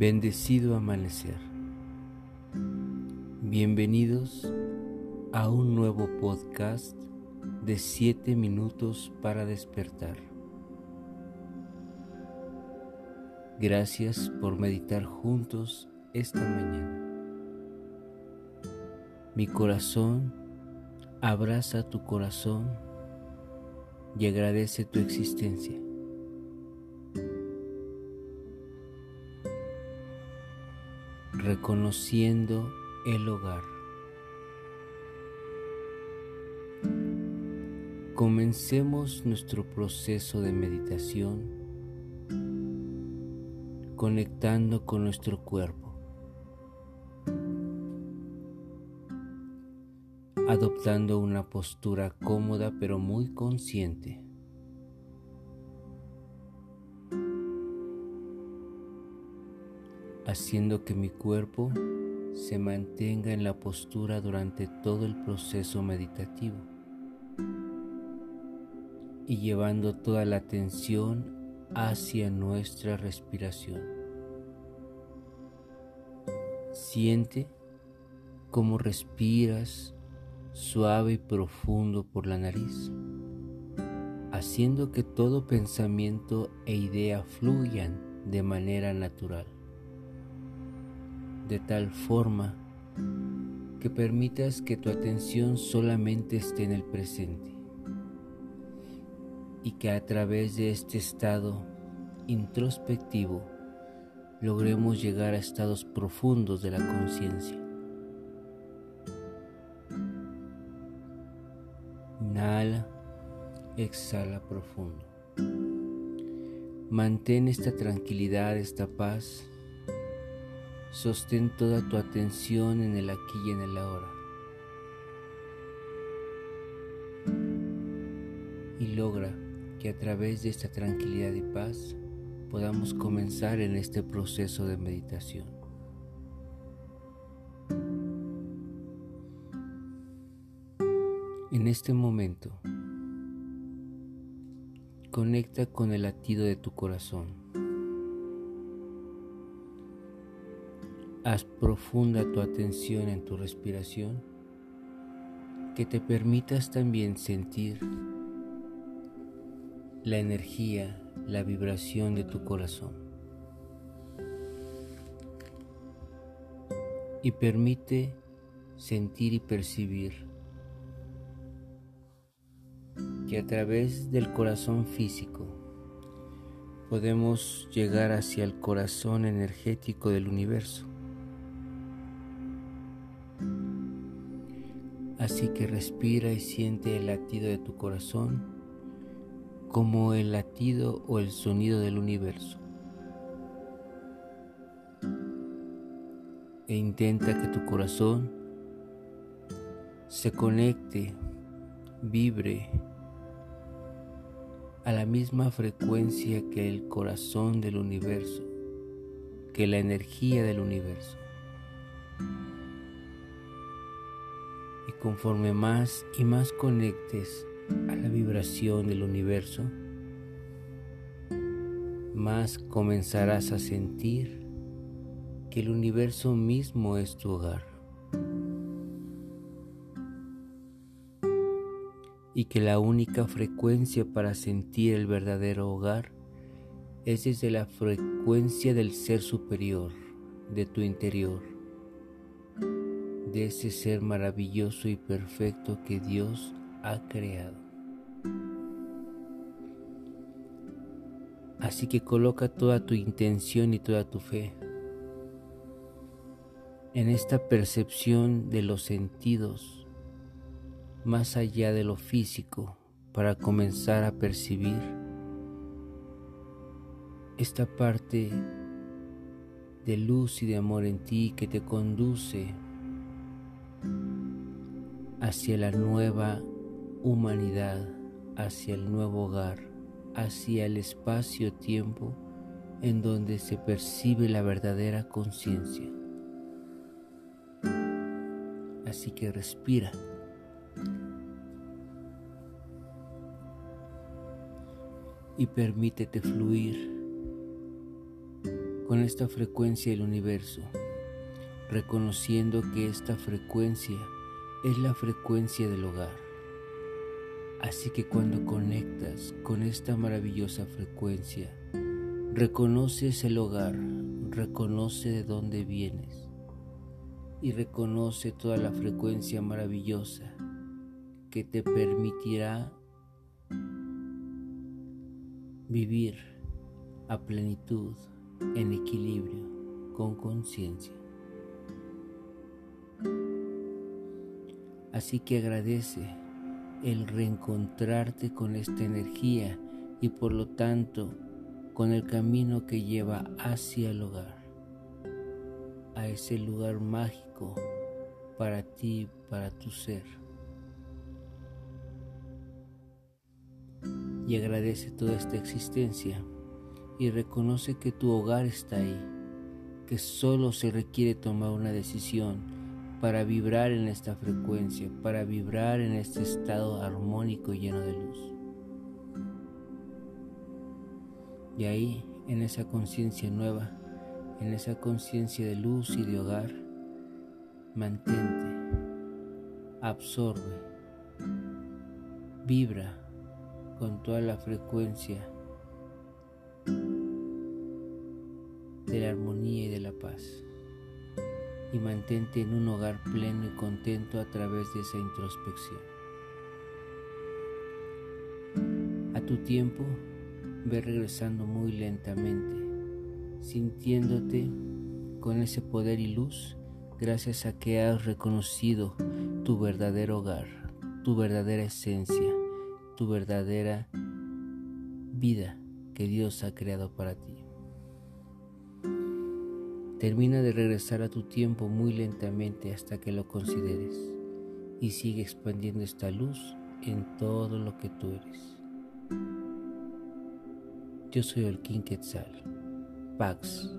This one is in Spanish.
Bendecido amanecer. Bienvenidos a un nuevo podcast de 7 minutos para despertar. Gracias por meditar juntos esta mañana. Mi corazón abraza tu corazón y agradece tu existencia. Reconociendo el hogar. Comencemos nuestro proceso de meditación conectando con nuestro cuerpo, adoptando una postura cómoda pero muy consciente. Haciendo que mi cuerpo se mantenga en la postura durante todo el proceso meditativo y llevando toda la atención hacia nuestra respiración. Siente cómo respiras suave y profundo por la nariz, haciendo que todo pensamiento e idea fluyan de manera natural, de tal forma que permitas que tu atención solamente esté en el presente y que a través de este estado introspectivo logremos llegar a estados profundos de la conciencia. Inhala, exhala profundo. Mantén esta tranquilidad, esta paz. Sostén toda tu atención en el aquí y en el ahora. Y logra que a través de esta tranquilidad y paz podamos comenzar en este proceso de meditación. En este momento, conecta con el latido de tu corazón. Haz profunda tu atención en tu respiración, que te permitas también sentir la energía, la vibración de tu corazón. Y permite sentir y percibir que a través del corazón físico podemos llegar hacia el corazón energético del universo. Así que respira y siente el latido de tu corazón como el latido o el sonido del universo. E intenta que tu corazón se conecte, vibre a la misma frecuencia que el corazón del universo, que la energía del universo. Y conforme más y más conectes a la vibración del universo, más comenzarás a sentir que el universo mismo es tu hogar y que la única frecuencia para sentir el verdadero hogar es desde la frecuencia del ser superior, de tu interior, de ese ser maravilloso y perfecto que Dios ha creado. Así que coloca toda tu intención y toda tu fe en esta percepción de los sentidos más allá de lo físico para comenzar a percibir esta parte de luz y de amor en ti que te conduce hacia la nueva humanidad, hacia el nuevo hogar hacia el espacio-tiempo en donde se percibe la verdadera conciencia. Así que respira. Y permítete fluir con esta frecuencia del universo, reconociendo que esta frecuencia es la frecuencia del hogar. Así que cuando conectas con esta maravillosa frecuencia, reconoces el hogar, reconoce de dónde vienes y reconoce toda la frecuencia maravillosa que te permitirá vivir a plenitud, en equilibrio, con conciencia. Así que agradece el reencontrarte con esta energía y por lo tanto con el camino que lleva hacia el hogar, a ese lugar mágico para ti, para tu ser. y agradece toda esta existencia y reconoce que tu hogar está ahí, que solo se requiere tomar una decisión para vibrar en esta frecuencia, para vibrar en este estado armónico lleno de luz. Y ahí, en esa conciencia nueva, en esa conciencia de luz y de hogar, mantente, absorbe, vibra con toda la frecuencia de la armonía y de la paz. Y mantente en un hogar pleno y contento a través de esa introspección. A tu tiempo, ve regresando muy lentamente, sintiéndote con ese poder y luz gracias a que has reconocido tu verdadero hogar, tu verdadera esencia tu verdadera vida que Dios ha creado para ti. Termina de regresar a tu tiempo muy lentamente hasta que lo consideres y sigue expandiendo esta luz en todo lo que tú eres. Yo soy el King Quetzal. Pax.